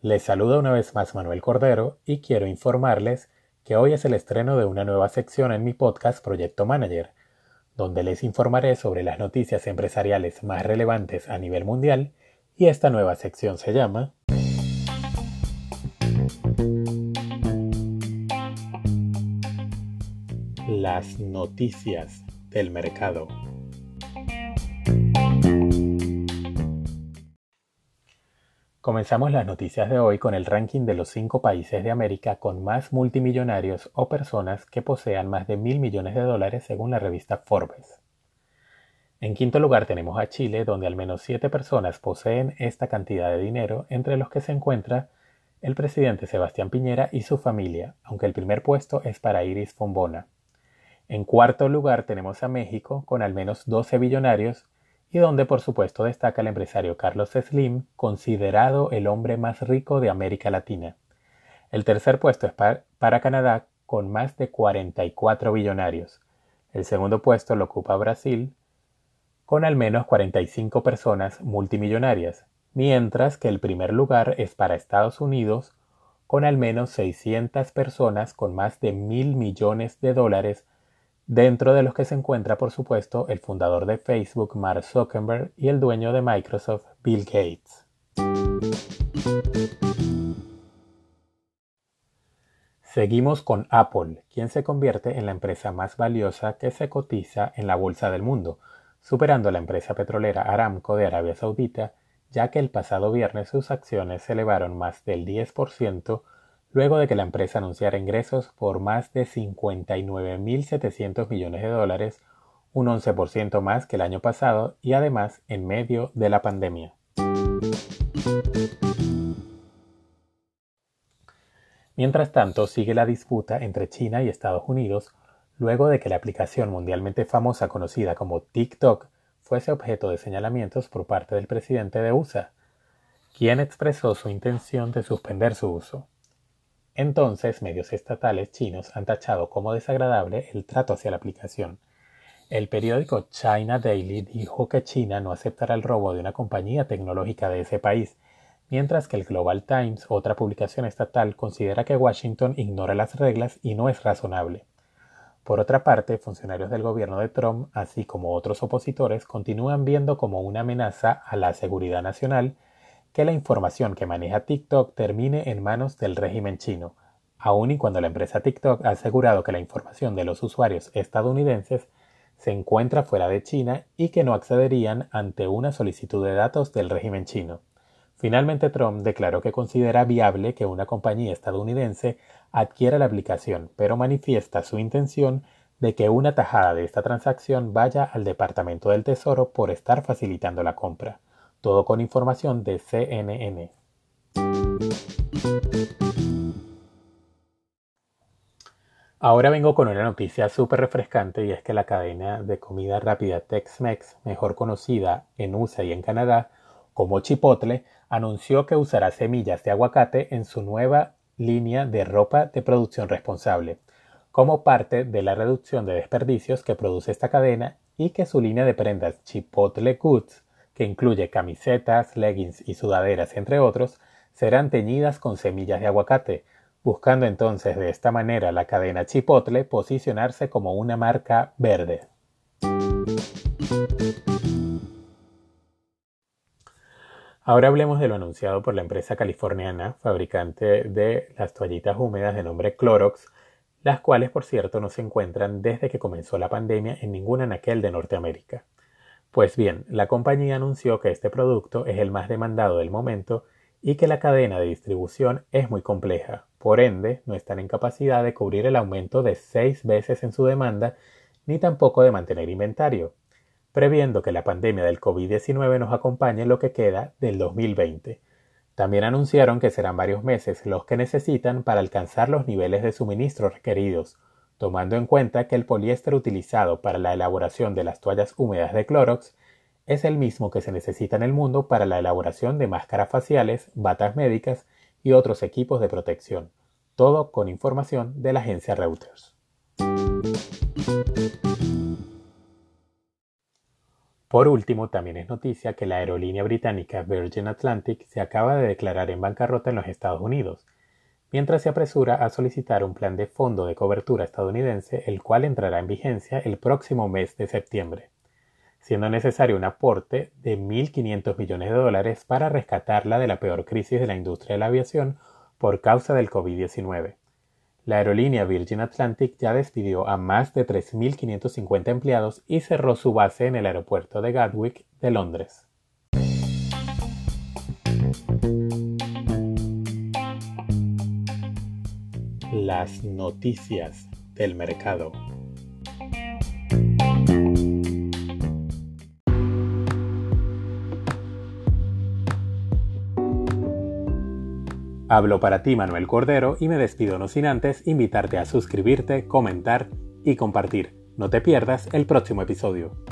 Les saluda una vez más Manuel Cordero y quiero informarles que hoy es el estreno de una nueva sección en mi podcast Proyecto Manager, donde les informaré sobre las noticias empresariales más relevantes a nivel mundial y esta nueva sección se llama Las noticias del mercado. Comenzamos las noticias de hoy con el ranking de los cinco países de América con más multimillonarios o personas que posean más de mil millones de dólares según la revista Forbes. En quinto lugar tenemos a Chile, donde al menos siete personas poseen esta cantidad de dinero, entre los que se encuentra el presidente Sebastián Piñera y su familia, aunque el primer puesto es para Iris Fombona. En cuarto lugar tenemos a México, con al menos 12 billonarios, y donde por supuesto destaca el empresario Carlos Slim, considerado el hombre más rico de América Latina. El tercer puesto es para Canadá, con más de 44 billonarios. El segundo puesto lo ocupa Brasil, con al menos 45 personas multimillonarias, mientras que el primer lugar es para Estados Unidos, con al menos 600 personas con más de mil millones de dólares dentro de los que se encuentra por supuesto el fundador de Facebook Mark Zuckerberg y el dueño de Microsoft Bill Gates. Seguimos con Apple, quien se convierte en la empresa más valiosa que se cotiza en la bolsa del mundo, superando a la empresa petrolera Aramco de Arabia Saudita, ya que el pasado viernes sus acciones se elevaron más del 10% luego de que la empresa anunciara ingresos por más de 59.700 millones de dólares, un 11% más que el año pasado y además en medio de la pandemia. Mientras tanto, sigue la disputa entre China y Estados Unidos luego de que la aplicación mundialmente famosa conocida como TikTok fuese objeto de señalamientos por parte del presidente de USA, quien expresó su intención de suspender su uso. Entonces, medios estatales chinos han tachado como desagradable el trato hacia la aplicación. El periódico China Daily dijo que China no aceptará el robo de una compañía tecnológica de ese país, mientras que el Global Times, otra publicación estatal, considera que Washington ignora las reglas y no es razonable. Por otra parte, funcionarios del gobierno de Trump, así como otros opositores, continúan viendo como una amenaza a la seguridad nacional que la información que maneja TikTok termine en manos del régimen chino, aun y cuando la empresa TikTok ha asegurado que la información de los usuarios estadounidenses se encuentra fuera de China y que no accederían ante una solicitud de datos del régimen chino. Finalmente Trump declaró que considera viable que una compañía estadounidense adquiera la aplicación, pero manifiesta su intención de que una tajada de esta transacción vaya al Departamento del Tesoro por estar facilitando la compra. Todo con información de CNN. Ahora vengo con una noticia súper refrescante y es que la cadena de comida rápida Tex-Mex, mejor conocida en USA y en Canadá como Chipotle, anunció que usará semillas de aguacate en su nueva línea de ropa de producción responsable, como parte de la reducción de desperdicios que produce esta cadena y que su línea de prendas Chipotle Goods que incluye camisetas, leggings y sudaderas, entre otros, serán teñidas con semillas de aguacate, buscando entonces de esta manera la cadena Chipotle posicionarse como una marca verde. Ahora hablemos de lo anunciado por la empresa californiana, fabricante de las toallitas húmedas de nombre Clorox, las cuales por cierto no se encuentran desde que comenzó la pandemia en ningún anaquel de Norteamérica. Pues bien, la compañía anunció que este producto es el más demandado del momento y que la cadena de distribución es muy compleja, por ende no están en capacidad de cubrir el aumento de seis veces en su demanda ni tampoco de mantener inventario, previendo que la pandemia del COVID-19 nos acompañe lo que queda del 2020. También anunciaron que serán varios meses los que necesitan para alcanzar los niveles de suministro requeridos, tomando en cuenta que el poliéster utilizado para la elaboración de las toallas húmedas de Clorox es el mismo que se necesita en el mundo para la elaboración de máscaras faciales, batas médicas y otros equipos de protección, todo con información de la agencia Reuters. Por último, también es noticia que la aerolínea británica Virgin Atlantic se acaba de declarar en bancarrota en los Estados Unidos, mientras se apresura a solicitar un plan de fondo de cobertura estadounidense, el cual entrará en vigencia el próximo mes de septiembre, siendo necesario un aporte de 1.500 millones de dólares para rescatarla de la peor crisis de la industria de la aviación por causa del COVID-19. La aerolínea Virgin Atlantic ya despidió a más de 3.550 empleados y cerró su base en el aeropuerto de Gatwick de Londres. Las noticias del mercado. Hablo para ti Manuel Cordero y me despido no sin antes invitarte a suscribirte, comentar y compartir. No te pierdas el próximo episodio.